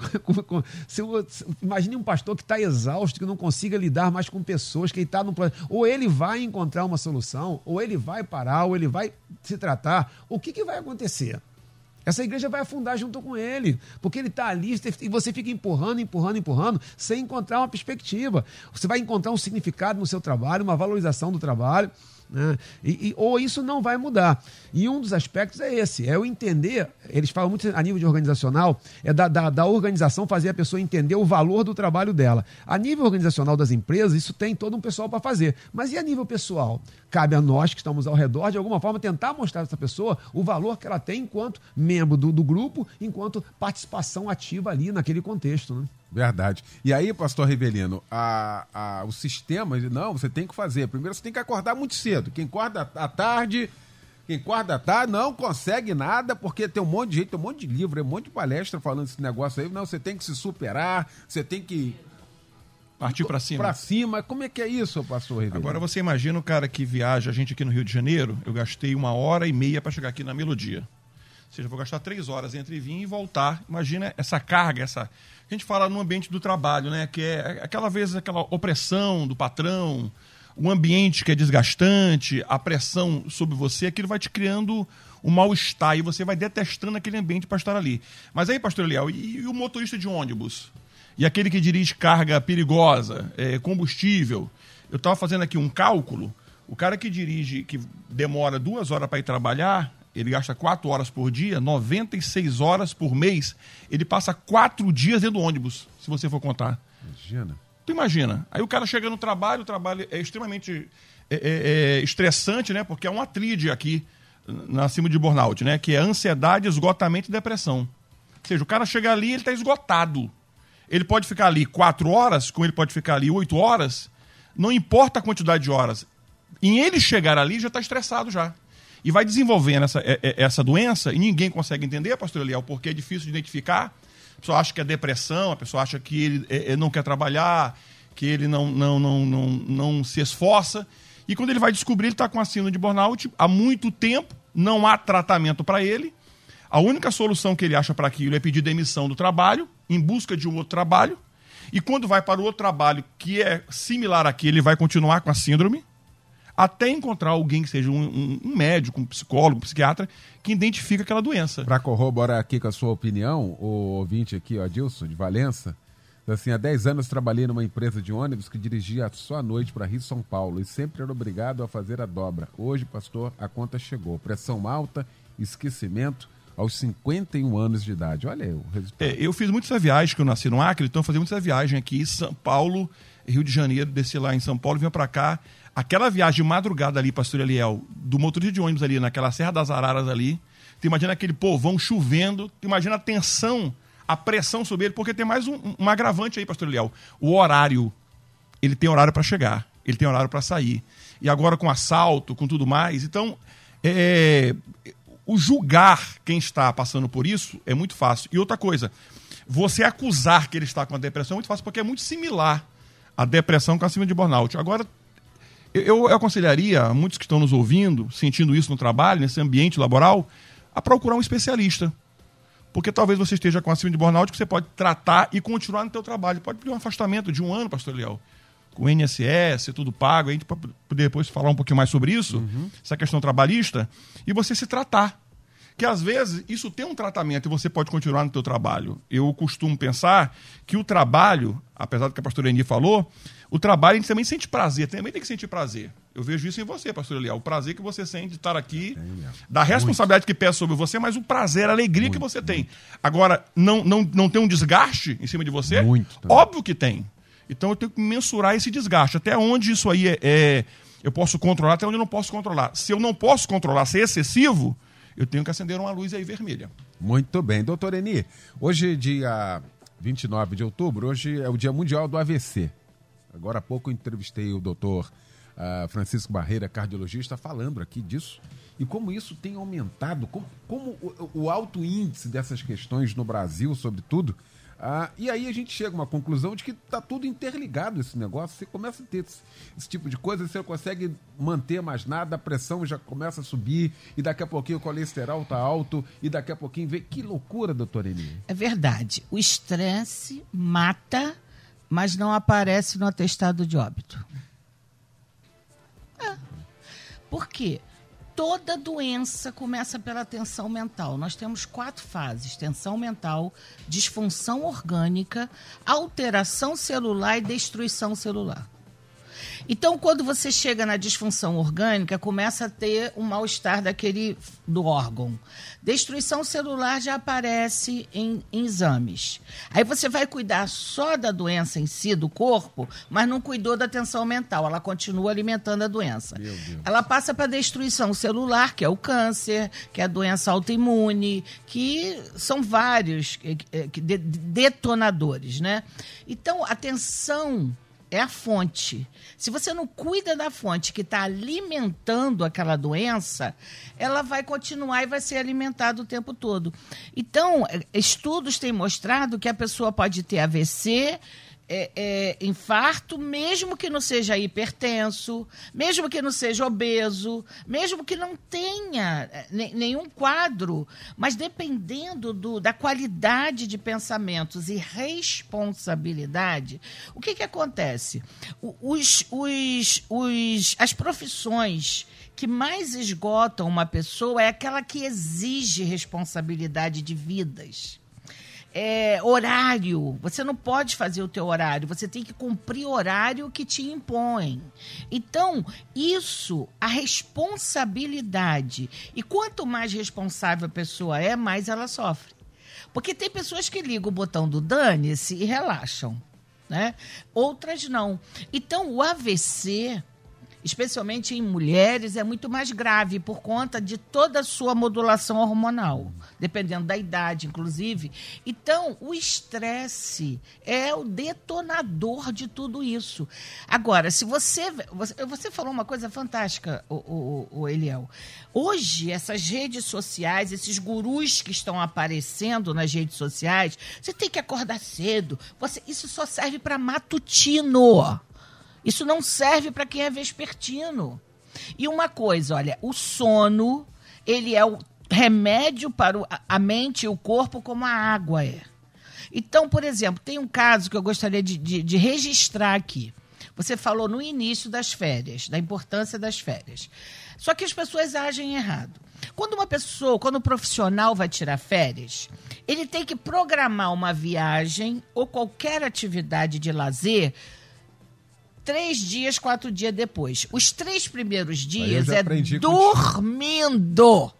imagine um pastor que está exausto, que não consiga lidar mais com pessoas, que está no ou ele vai encontrar uma solução, ou ele vai parar, ou ele vai se tratar. O que, que vai acontecer? Essa igreja vai afundar junto com ele, porque ele está ali e você fica empurrando, empurrando, empurrando, sem encontrar uma perspectiva. Você vai encontrar um significado no seu trabalho, uma valorização do trabalho. Né? E, e, ou isso não vai mudar. E um dos aspectos é esse: é o entender. Eles falam muito a nível de organizacional, é da, da, da, organização fazer a pessoa entender o valor do trabalho dela. A nível organizacional das empresas, isso tem todo um pessoal para fazer. Mas e a nível pessoal? Cabe a nós que estamos ao redor, de alguma forma, tentar mostrar a essa pessoa o valor que ela tem enquanto membro do, do grupo, enquanto participação ativa ali naquele contexto. Né? Verdade. E aí, pastor Rivelino, a, a, o sistema, não, você tem que fazer. Primeiro você tem que acordar muito cedo. Quem acorda à tarde, quem acorda à tarde não consegue nada, porque tem um monte de gente, tem um monte de livro, um monte de palestra falando esse negócio aí. Não, você tem que se superar, você tem que. Partir para cima. Para cima. Como é que é isso, pastor Rivelino? Agora você imagina o cara que viaja, a gente aqui no Rio de Janeiro, eu gastei uma hora e meia para chegar aqui na Melodia. Seja, vou gastar três horas entre vir e voltar. Imagina essa carga, essa a gente fala no ambiente do trabalho, né? Que é aquela vez aquela opressão do patrão, o ambiente que é desgastante, a pressão sobre você, aquilo vai te criando um mal-estar e você vai detestando aquele ambiente para estar ali. Mas aí, pastor Eliel, e, e, o motorista de ônibus? E aquele que dirige carga perigosa, é, combustível? Eu estava fazendo aqui um cálculo. O cara que dirige, que demora duas horas para ir trabalhar, ele gasta 4 horas por dia, 96 horas por mês, ele passa 4 dias dentro do ônibus, se você for contar. Imagina. Tu imagina. Aí o cara chega no trabalho, o trabalho é extremamente é, é, é estressante, né? Porque é um atride aqui na cima de burnout, né? Que é ansiedade, esgotamento e depressão. Ou seja, o cara chega ali, ele está esgotado. Ele pode ficar ali 4 horas, como ele pode ficar ali 8 horas, não importa a quantidade de horas. Em ele chegar ali, já está estressado já e vai desenvolvendo essa, é, é, essa doença e ninguém consegue entender, pastor Eliel, porque é difícil de identificar. A pessoa acha que é depressão, a pessoa acha que ele é, não quer trabalhar, que ele não, não, não, não, não se esforça. E quando ele vai descobrir, ele está com a síndrome de burnout há muito tempo, não há tratamento para ele. A única solução que ele acha para aquilo é pedir demissão do trabalho, em busca de um outro trabalho. E quando vai para o outro trabalho que é similar àquele, ele vai continuar com a síndrome até encontrar alguém que seja um, um, um médico, um psicólogo, um psiquiatra, que identifica aquela doença. Para corroborar aqui com a sua opinião, o ouvinte aqui, o Adilson, de Valença, assim, há 10 anos trabalhei numa empresa de ônibus que dirigia só à noite para Rio São Paulo e sempre era obrigado a fazer a dobra. Hoje, pastor, a conta chegou. Pressão alta, esquecimento, aos 51 anos de idade. Olha aí o resultado. É, eu fiz muitas viagens, que eu nasci no Acre, então fazia muitas viagens aqui, São Paulo, Rio de Janeiro, desci lá em São Paulo, vinha para cá aquela viagem de madrugada ali, pastor Eliel, do motorista de ônibus ali, naquela Serra das Araras ali, tu imagina aquele povão chovendo, tu imagina a tensão, a pressão sobre ele, porque tem mais um, um agravante aí, pastor Eliel, o horário. Ele tem horário para chegar, ele tem horário para sair. E agora com assalto, com tudo mais. Então, é, o julgar quem está passando por isso é muito fácil. E outra coisa, você acusar que ele está com a depressão é muito fácil, porque é muito similar a depressão com a cima de burnout. Agora, eu, eu aconselharia a muitos que estão nos ouvindo, sentindo isso no trabalho, nesse ambiente laboral, a procurar um especialista. Porque talvez você esteja com a síndrome de burnout que você pode tratar e continuar no seu trabalho. Pode pedir um afastamento de um ano, pastor Leal. O INSS, tudo pago, a gente pode depois falar um pouquinho mais sobre isso, uhum. essa questão trabalhista, e você se tratar. Que às vezes isso tem um tratamento e você pode continuar no teu trabalho. Eu costumo pensar que o trabalho, apesar do que a pastora Eni falou, o trabalho a gente também sente prazer, também tem que sentir prazer. Eu vejo isso em você, pastor Eliel. O prazer que você sente de estar aqui, da responsabilidade muito. que pesa sobre você, mas o prazer, a alegria muito, que você muito. tem. Agora, não, não, não tem um desgaste em cima de você? Muito. Óbvio que tem. Então eu tenho que mensurar esse desgaste. Até onde isso aí é, é, eu posso controlar, até onde eu não posso controlar. Se eu não posso controlar, se é excessivo, eu tenho que acender uma luz aí vermelha. Muito bem. Doutor Eni, hoje, dia 29 de outubro, hoje é o Dia Mundial do AVC. Agora há pouco entrevistei o doutor uh, Francisco Barreira, cardiologista, falando aqui disso. E como isso tem aumentado, como, como o, o alto índice dessas questões no Brasil, sobretudo, ah, e aí a gente chega a uma conclusão de que está tudo interligado esse negócio. Você começa a ter esse, esse, tipo de coisa, você não consegue manter mais nada, a pressão já começa a subir, e daqui a pouquinho o colesterol está alto, e daqui a pouquinho vem. Que loucura, doutor Eni. É verdade. O estresse mata, mas não aparece no atestado de óbito. É. Por quê? Toda doença começa pela tensão mental. Nós temos quatro fases: tensão mental, disfunção orgânica, alteração celular e destruição celular. Então, quando você chega na disfunção orgânica, começa a ter um mal-estar daquele do órgão. Destruição celular já aparece em, em, exames. Aí você vai cuidar só da doença em si, do corpo, mas não cuidou da tensão mental. Ela continua alimentando a doença. Ela passa para destruição celular, que é o câncer, que é a doença autoimune, que são vários detonadores, né? Então, a tensão é a fonte. Se você não cuida da fonte que está alimentando aquela doença, ela vai continuar e vai ser alimentada o tempo todo. Então, estudos têm mostrado que a pessoa pode ter AVC, é, é, infarto, mesmo que não seja hipertenso, mesmo que não seja obeso, mesmo que não tenha é, nenhum quadro, mas dependendo do, da qualidade de pensamentos e responsabilidade, o que, que acontece? Os, os, os, as profissões que mais esgotam uma pessoa é aquela que exige responsabilidade de vidas é, horário. Você não pode fazer o teu horário. Você tem que cumprir horário que te impõe. Então, isso, a responsabilidade. E quanto mais responsável a pessoa é, mais ela sofre. Porque tem pessoas que ligam o botão do dane-se e relaxam. Né? Outras não. Então, o AVC especialmente em mulheres, é muito mais grave por conta de toda a sua modulação hormonal, dependendo da idade, inclusive. Então, o estresse é o detonador de tudo isso. Agora, se você. Você falou uma coisa fantástica, o, o, o Eliel. Hoje, essas redes sociais, esses gurus que estão aparecendo nas redes sociais, você tem que acordar cedo. Você, isso só serve para matutino. Isso não serve para quem é vespertino. E uma coisa, olha, o sono, ele é o remédio para a mente e o corpo como a água é. Então, por exemplo, tem um caso que eu gostaria de, de, de registrar aqui. Você falou no início das férias, da importância das férias. Só que as pessoas agem errado. Quando uma pessoa, quando um profissional vai tirar férias, ele tem que programar uma viagem ou qualquer atividade de lazer três dias, quatro dias depois. Os três primeiros dias é dormindo.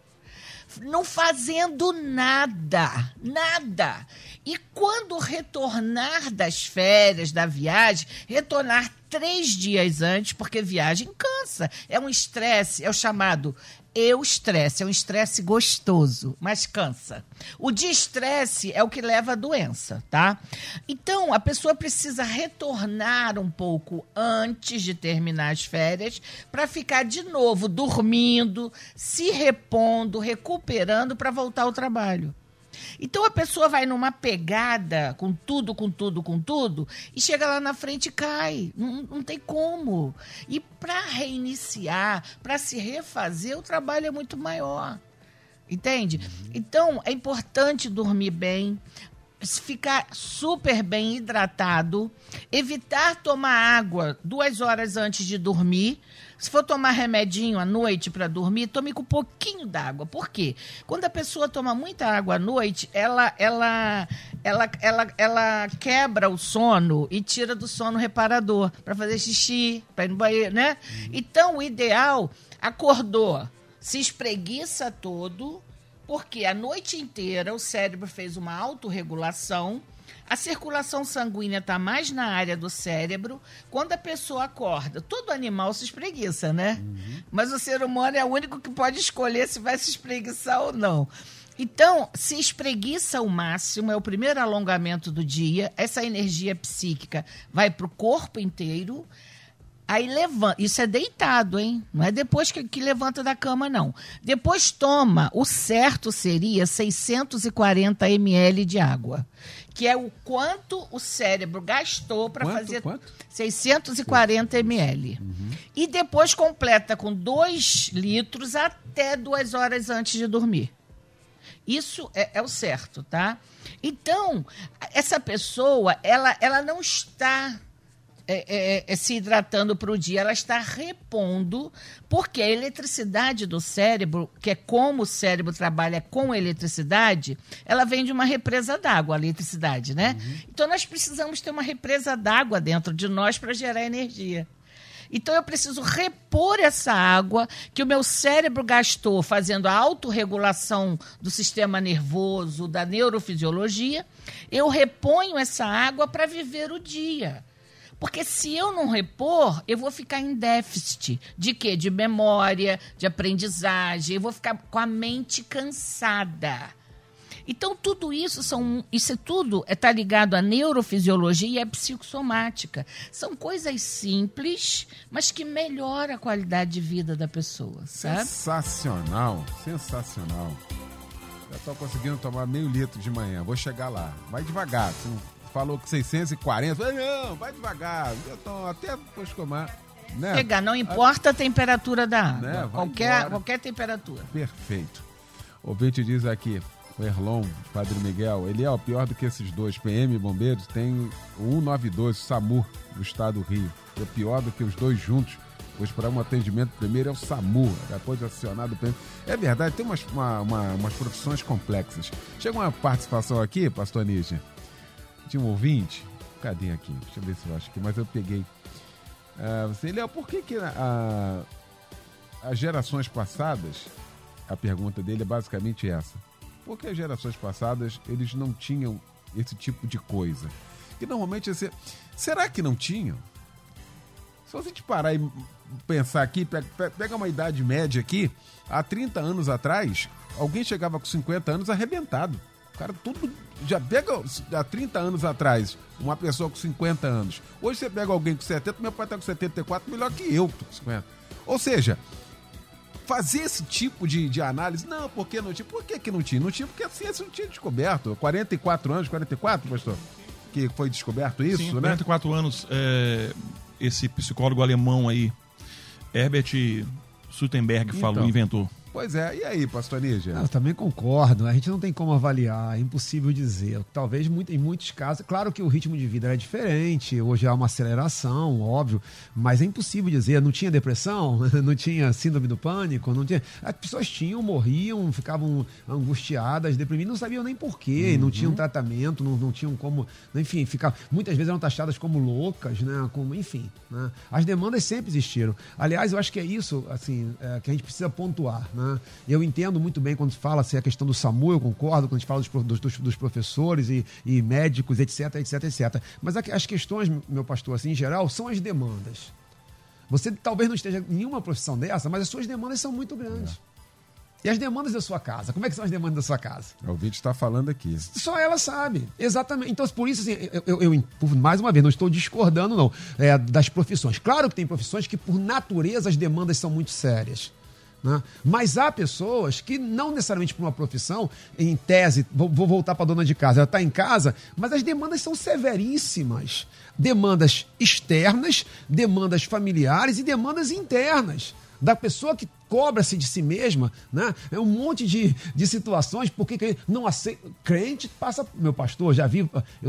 Não fazendo nada, nada. E quando retornar das férias, da viagem, retornar três dias antes, porque viagem cansa. É um estresse, é o chamado eu estresse, é um estresse gostoso, mas cansa. O de estresse é o que leva à doença, tá? Então, a pessoa precisa retornar um pouco antes de terminar as férias para ficar de novo dormindo, se repondo, recuperando para voltar ao trabalho. Então a pessoa vai numa pegada com tudo, com tudo, com tudo, e chega lá na frente e cai. Não, não tem como. E para reiniciar, para se refazer, o trabalho é muito maior. Entende? Então é importante dormir bem. ficar super bem hidratado, evitar tomar água duas horas antes de dormir. Se for tomar remedinho à noite para dormir, tome com um pouquinho d'água. Por quê? Quando a pessoa toma muita água à noite, ela, ela, ela, ela, ela quebra o sono e tira do sono reparador para fazer xixi, para ir no banheiro, né? Então, o ideal, acordou, se espreguiça todo, porque a noite inteira o cérebro fez uma autorregulação a circulação sanguínea está mais na área do cérebro. Quando a pessoa acorda, todo animal se espreguiça, né? Uhum. Mas o ser humano é o único que pode escolher se vai se espreguiçar ou não. Então, se espreguiça o máximo, é o primeiro alongamento do dia. Essa energia psíquica vai para o corpo inteiro. Aí levanta. Isso é deitado, hein? Não é depois que, que, levanta da cama, não. Depois toma. O certo seria 640 ml de água que é o quanto o cérebro gastou para fazer quanto? 640 ml. Uhum. E depois completa com 2 litros até duas horas antes de dormir. Isso é, é, o certo, tá? Então, essa pessoa, ela, ela não está é, é, é, se hidratando para o dia, ela está repondo, porque a eletricidade do cérebro, que é como o cérebro trabalha com eletricidade, ela vem de uma represa d'água, a eletricidade, né? Uhum. Então nós precisamos ter uma represa d'água dentro de nós para gerar energia. Então eu preciso repor essa água que o meu cérebro gastou fazendo a autorregulação do sistema nervoso, da neurofisiologia. Eu reponho essa água para viver o dia. Porque se eu não repor, eu vou ficar em déficit de quê? De memória, de aprendizagem, eu vou ficar com a mente cansada. Então, tudo isso são. Isso tudo está ligado à neurofisiologia e à psicossomática. São coisas simples, mas que melhoram a qualidade de vida da pessoa. Sabe? Sensacional, sensacional. Já estou conseguindo tomar meio litro de manhã. Vou chegar lá. Vai devagar. Não falou que 640. Falei, não, vai devagar. Então, até depois tomar. Né? Pegar, não importa a temperatura da água. Né? Qualquer, qualquer temperatura. Perfeito. O ouvinte diz aqui, o Erlon, Padre Miguel, ele é o pior do que esses dois. PM Bombeiros tem o 192, o SAMU, do estado do Rio. É pior do que os dois juntos. Pois para um atendimento primeiro é o SAMU, depois acionado o PM. É verdade, tem umas, uma, uma, umas profissões complexas. Chega uma participação aqui, pastor Nígia tinha um ouvinte. Cadê aqui? Deixa eu ver se eu acho aqui, mas eu peguei. Uh, você, Léo, por que, que a, as gerações passadas, a pergunta dele é basicamente essa. Por que as gerações passadas eles não tinham esse tipo de coisa? E normalmente esse, será que não tinham? Se a gente parar e pensar aqui, pega uma idade média aqui, há 30 anos atrás, alguém chegava com 50 anos arrebentado. O cara tudo. Já pega há 30 anos atrás, uma pessoa com 50 anos. Hoje você pega alguém com 70, meu pai tá com 74, melhor que eu, tô com 50. Ou seja, fazer esse tipo de, de análise, não, por que não tinha? Por que, que não tinha? Não tinha porque a ciência não tinha descoberto. 44 anos, 44, pastor? Que foi descoberto isso, Sim, né? 44 anos, é, esse psicólogo alemão aí, Herbert Sutenberg, então, falou, inventou. Pois é, e aí, pastor Nígia? Eu também concordo, a gente não tem como avaliar, é impossível dizer. Talvez em muitos casos, claro que o ritmo de vida é diferente, hoje há uma aceleração, óbvio, mas é impossível dizer. Não tinha depressão, não tinha síndrome do pânico, não tinha. As pessoas tinham, morriam, ficavam angustiadas, deprimidas, não sabiam nem porquê, uhum. não tinham tratamento, não, não tinham como. Enfim, ficar, muitas vezes eram taxadas como loucas, né? Como, enfim. Né? As demandas sempre existiram. Aliás, eu acho que é isso assim, é, que a gente precisa pontuar. Né? Né? Eu entendo muito bem quando se fala assim, a questão do SAMU, eu concordo, quando a gente fala dos, dos, dos professores e, e, médicos, etc, etc, etc. Mas as questões, meu pastor, assim, em geral, são as demandas. Você talvez não esteja em nenhuma profissão dessa, mas as suas demandas são muito grandes. É. E as demandas da sua casa? Como é que são as demandas da sua casa? O vídeo está falando aqui. Só ela sabe. Exatamente. Então, por isso, assim, eu, eu, eu mais uma vez, não estou discordando, não, é, das profissões. Claro que tem profissões que, por natureza, as demandas são muito sérias. Né? Mas há pessoas que, não necessariamente por uma profissão, em tese, vou, vou voltar para a dona de casa, ela está em casa, mas as demandas são severíssimas. Demandas externas, demandas familiares e demandas internas. Da pessoa que cobra-se de si mesma, né? É um monte de, de situações, porque não aceita. Crente passa, meu pastor, já vi.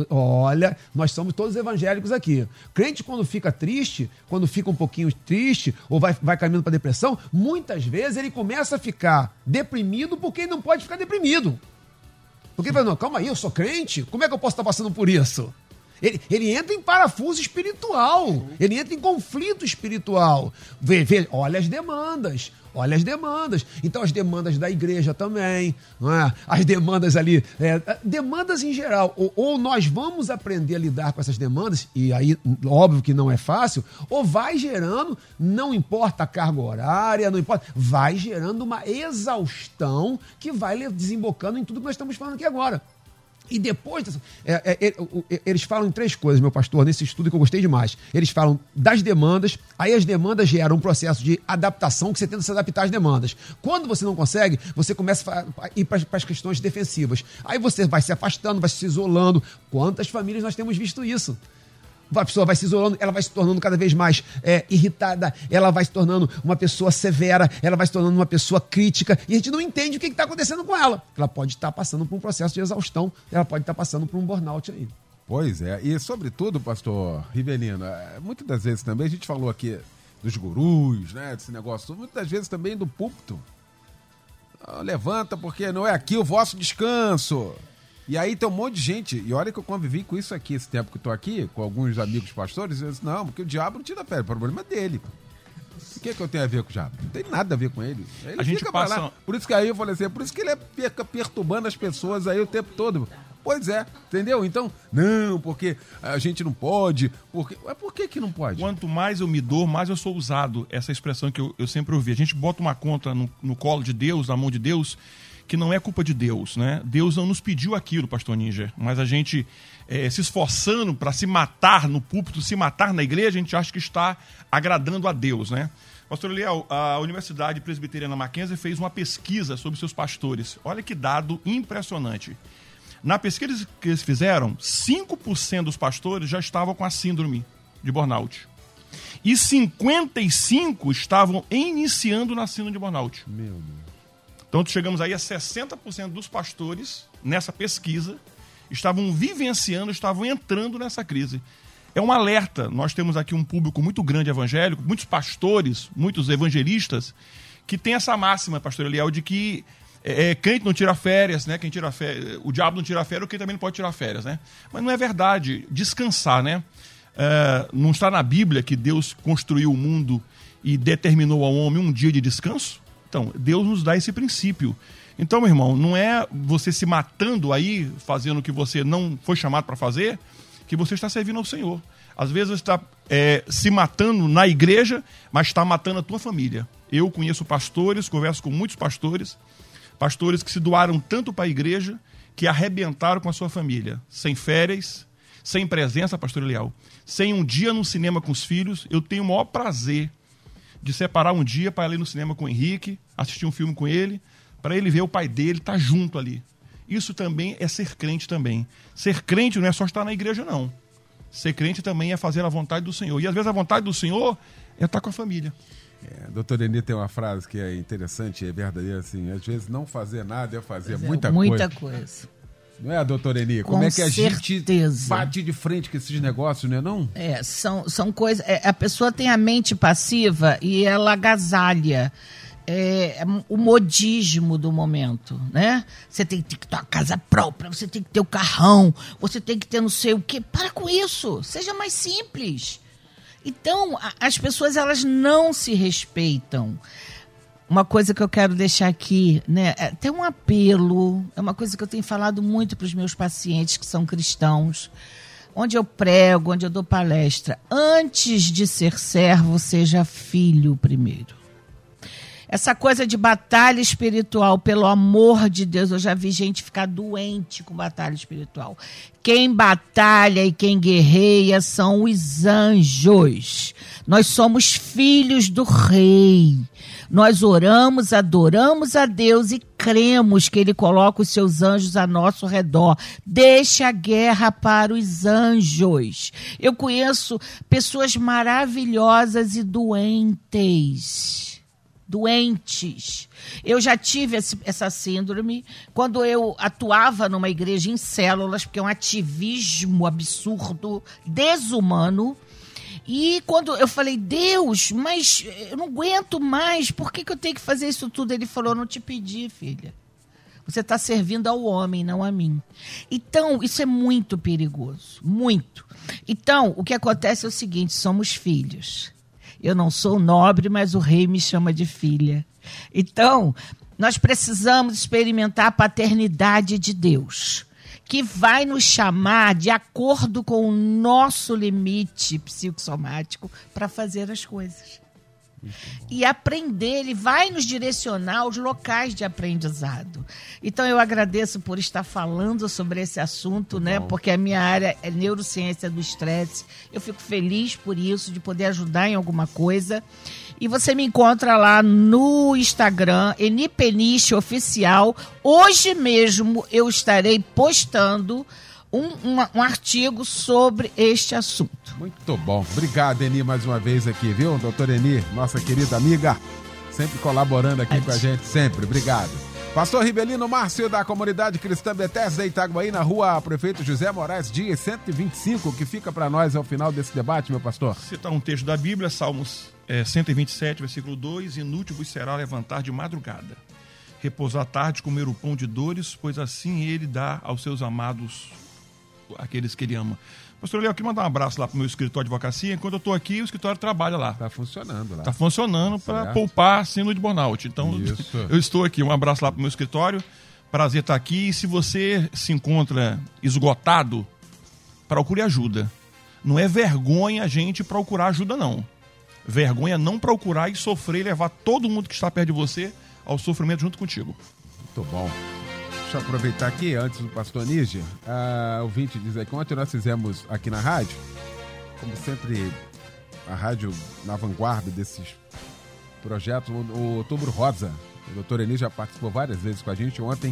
Olha, nós somos todos evangélicos aqui. Crente, quando fica triste, quando fica um pouquinho triste, ou vai, vai caminhando para depressão, muitas vezes ele começa a ficar deprimido porque ele não pode ficar deprimido. Porque ele fala, não, calma aí, eu sou crente, como é que eu posso estar passando por isso? Ele, ele entra em parafuso espiritual, ele entra em conflito espiritual. Vê, vê, olha as demandas, olha as demandas. Então, as demandas da igreja também, é? as demandas ali, é, demandas em geral. Ou, ou, nós vamos aprender a lidar com essas demandas, e aí, óbvio que não é fácil, ou vai gerando, não importa a carga horária, não importa, vai gerando uma exaustão que vai desembocando em tudo que nós estamos falando aqui agora. E depois, é, é, é, eles falam em três coisas, meu pastor, nesse estudo que eu gostei demais. Eles falam das demandas, aí as demandas geram um processo de adaptação que você tenta se adaptar às demandas. Quando você não consegue, você começa a ir para as questões defensivas. Aí você vai se afastando, vai se isolando. Quantas famílias nós temos visto isso? A pessoa vai se isolando, ela vai se tornando cada vez mais é, irritada, ela vai se tornando uma pessoa severa, ela vai se tornando uma pessoa crítica, e a gente não entende o que está acontecendo com ela. Ela pode estar tá passando por um processo de exaustão, ela pode estar tá passando por um burnout aí. Pois é, e sobretudo, pastor Rivelino, é, muitas das vezes também, a gente falou aqui dos gurus, né, desse negócio, muitas vezes também do púlpito. Levanta porque não é aqui o vosso descanso. E aí tem um monte de gente, e olha que eu convivi com isso aqui esse tempo que eu tô aqui, com alguns amigos pastores, eu disse, não, porque o diabo não tira fé, o problema é dele. O que, é que eu tenho a ver com o diabo? Não tem nada a ver com ele. ele a gente passa... Lá. Por isso que aí eu falei assim, é por isso que ele fica perturbando as pessoas aí o tempo todo. Pois é, entendeu? Então, não, porque a gente não pode. Porque... Mas por que, que não pode? Quanto mais eu me dou, mais eu sou usado. Essa expressão que eu, eu sempre ouvi. A gente bota uma conta no, no colo de Deus, na mão de Deus, que não é culpa de Deus, né? Deus não nos pediu aquilo, pastor Ninja, mas a gente é, se esforçando para se matar no púlpito, se matar na igreja, a gente acha que está agradando a Deus, né? Pastor Eliel, a Universidade Presbiteriana Mackenzie fez uma pesquisa sobre seus pastores. Olha que dado impressionante. Na pesquisa que eles fizeram, 5% dos pastores já estavam com a síndrome de burnout. E 55 estavam iniciando na síndrome de burnout. Meu Deus. Então, chegamos aí a 60% dos pastores, nessa pesquisa, estavam vivenciando, estavam entrando nessa crise. É um alerta. Nós temos aqui um público muito grande evangélico, muitos pastores, muitos evangelistas, que tem essa máxima, pastor Eliel, de que é, é crente não tira férias, né? Quem tira férias, o diabo não tira férias, o que também não pode tirar férias, né? Mas não é verdade. Descansar, né? É, não está na Bíblia que Deus construiu o mundo e determinou ao homem um dia de descanso? Então, Deus nos dá esse princípio. Então, meu irmão, não é você se matando aí, fazendo o que você não foi chamado para fazer, que você está servindo ao Senhor. Às vezes você está é, se matando na igreja, mas está matando a tua família. Eu conheço pastores, converso com muitos pastores, pastores que se doaram tanto para a igreja que arrebentaram com a sua família, sem férias, sem presença, pastor Leal, sem um dia no cinema com os filhos. Eu tenho o maior prazer de separar um dia para ir no cinema com o Henrique, assistir um filme com ele, para ele ver o pai dele estar tá junto ali. Isso também é ser crente também. Ser crente não é só estar na igreja, não. Ser crente também é fazer a vontade do Senhor. E às vezes a vontade do Senhor é estar com a família. É, doutor Eni tem uma frase que é interessante, é verdadeira, assim, às vezes não fazer nada é fazer muita, muita coisa. Muita coisa. Não é, doutor Eni? Como Com é que a certeza. gente bate de frente com esses negócios, né, não? É, são, são coisas... É, a pessoa tem a mente passiva e ela agasalha. É, é, o modismo do momento, né? Você tem que ter a casa própria, você tem que ter o carrão, você tem que ter não sei o quê. Para com isso, seja mais simples. Então, a, as pessoas elas não se respeitam uma coisa que eu quero deixar aqui, né? É até um apelo, é uma coisa que eu tenho falado muito para os meus pacientes que são cristãos, onde eu prego, onde eu dou palestra. Antes de ser servo, seja filho primeiro. Essa coisa de batalha espiritual, pelo amor de Deus, eu já vi gente ficar doente com batalha espiritual. Quem batalha e quem guerreia são os anjos. Nós somos filhos do rei. Nós oramos, adoramos a Deus e cremos que Ele coloca os seus anjos a nosso redor. Deixe a guerra para os anjos. Eu conheço pessoas maravilhosas e doentes doentes. Eu já tive essa síndrome quando eu atuava numa igreja em células, porque é um ativismo absurdo, desumano. E quando eu falei, Deus, mas eu não aguento mais, por que, que eu tenho que fazer isso tudo? Ele falou, não te pedi, filha. Você está servindo ao homem, não a mim. Então, isso é muito perigoso, muito. Então, o que acontece é o seguinte: somos filhos. Eu não sou nobre, mas o rei me chama de filha. Então, nós precisamos experimentar a paternidade de Deus, que vai nos chamar de acordo com o nosso limite psicossomático para fazer as coisas e aprender, ele vai nos direcionar aos locais de aprendizado. Então eu agradeço por estar falando sobre esse assunto, né? Porque a minha área é neurociência do estresse. Eu fico feliz por isso, de poder ajudar em alguma coisa. E você me encontra lá no Instagram, Enipeniche Oficial. Hoje mesmo eu estarei postando um, um, um, artigo sobre este assunto. Muito bom. Obrigado, Eni, mais uma vez aqui, viu? Doutor Eni, nossa querida amiga, sempre colaborando aqui com a gente, sempre. Obrigado. Pastor Ribelino Márcio, da comunidade cristã Bethesda Itaguaí, na rua Prefeito José Moraes, dia 125, que fica para nós ao final desse debate, meu pastor. Citar um texto da Bíblia, Salmos é, 127, versículo 2: Inútil vos será levantar de madrugada, repousar tarde, comer o pão de dores, pois assim ele dá aos seus amados aqueles que ele ama. Pastor Léo, eu queria mandar um abraço lá pro meu escritório de advocacia. Enquanto eu estou aqui, o escritório trabalha lá. Está funcionando lá. Está funcionando para poupar síndrome de burnout. Então, Isso. eu estou aqui. Um abraço lá pro meu escritório. Prazer estar aqui. E se você se encontra esgotado, procure ajuda. Não é vergonha a gente procurar ajuda, não. Vergonha é não procurar e sofrer e levar todo mundo que está perto de você ao sofrimento junto contigo. Muito bom. Deixa eu aproveitar aqui, antes do pastor Níger, uh, o ouvinte diz aqui, ontem nós fizemos aqui na rádio, como sempre, a rádio na vanguarda desses projetos, o, Outubro Rosa. O doutor Enis já participou várias vezes com a gente. Ontem,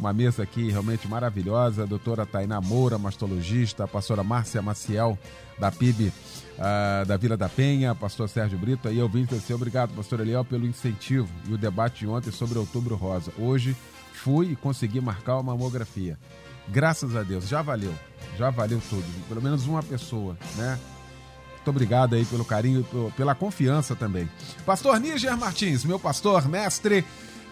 uma mesa aqui realmente maravilhosa. A doutora Tainá Moura, mastologista, a pastora Márcia Maciel, da PIB uh, da Vila da Penha, pastor Sérgio Brito. Aí eu vim dizer obrigado, pastor Eliel, pelo incentivo e o debate de ontem sobre Outubro Rosa. Hoje fui e consegui marcar uma mamografia. Graças a Deus, já valeu. Já valeu tudo. Pelo menos uma pessoa, né? Muito obrigado aí pelo carinho e pela confiança também. Pastor Níger Martins, meu pastor, mestre,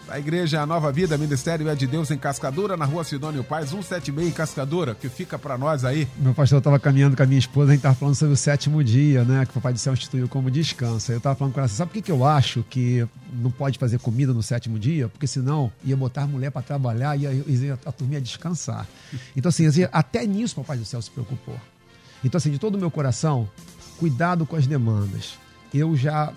da Igreja Nova Vida, Ministério é de Deus em Cascadura, na rua Sidônio Paz, 176 em Cascadura, que fica para nós aí. Meu pastor estava caminhando com a minha esposa, a gente estava falando sobre o sétimo dia, né? Que o Papai do Céu instituiu como descanso. Eu estava falando com ela assim, sabe por que, que eu acho que não pode fazer comida no sétimo dia? Porque senão ia botar a mulher para trabalhar e ia, a turma ia descansar. Então, assim, até nisso o Papai do Céu se preocupou. Então, assim, de todo o meu coração, cuidado com as demandas. Eu já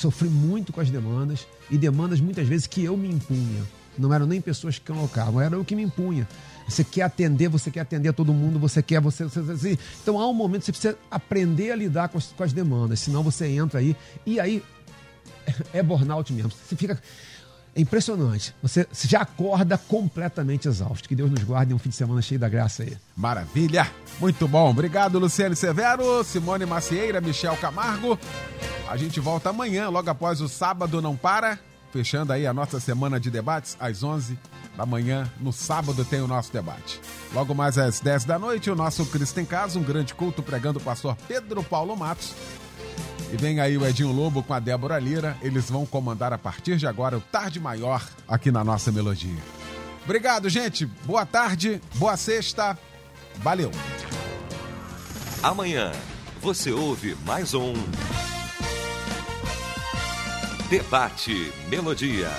sofri muito com as demandas e demandas muitas vezes que eu me impunha. Não eram nem pessoas que colocavam, era eu que me impunha. Você quer atender, você quer atender a todo mundo, você quer, você, você, você Então há um momento que você precisa aprender a lidar com as, com as demandas, senão você entra aí e aí é burnout mesmo. Você fica é impressionante. Você já acorda completamente exausto. Que Deus nos guarde um fim de semana cheio da graça aí. Maravilha! Muito bom. Obrigado, Luciane Severo, Simone Macieira, Michel Camargo. A gente volta amanhã, logo após o Sábado Não Para. Fechando aí a nossa semana de debates, às 11 da manhã. No sábado tem o nosso debate. Logo mais às 10 da noite, o nosso Cristo em Casa, um grande culto pregando o pastor Pedro Paulo Matos. E vem aí o Edinho Lobo com a Débora Lira. Eles vão comandar a partir de agora o Tarde Maior aqui na nossa melodia. Obrigado, gente. Boa tarde, boa sexta. Valeu. Amanhã você ouve mais um Debate Melodia.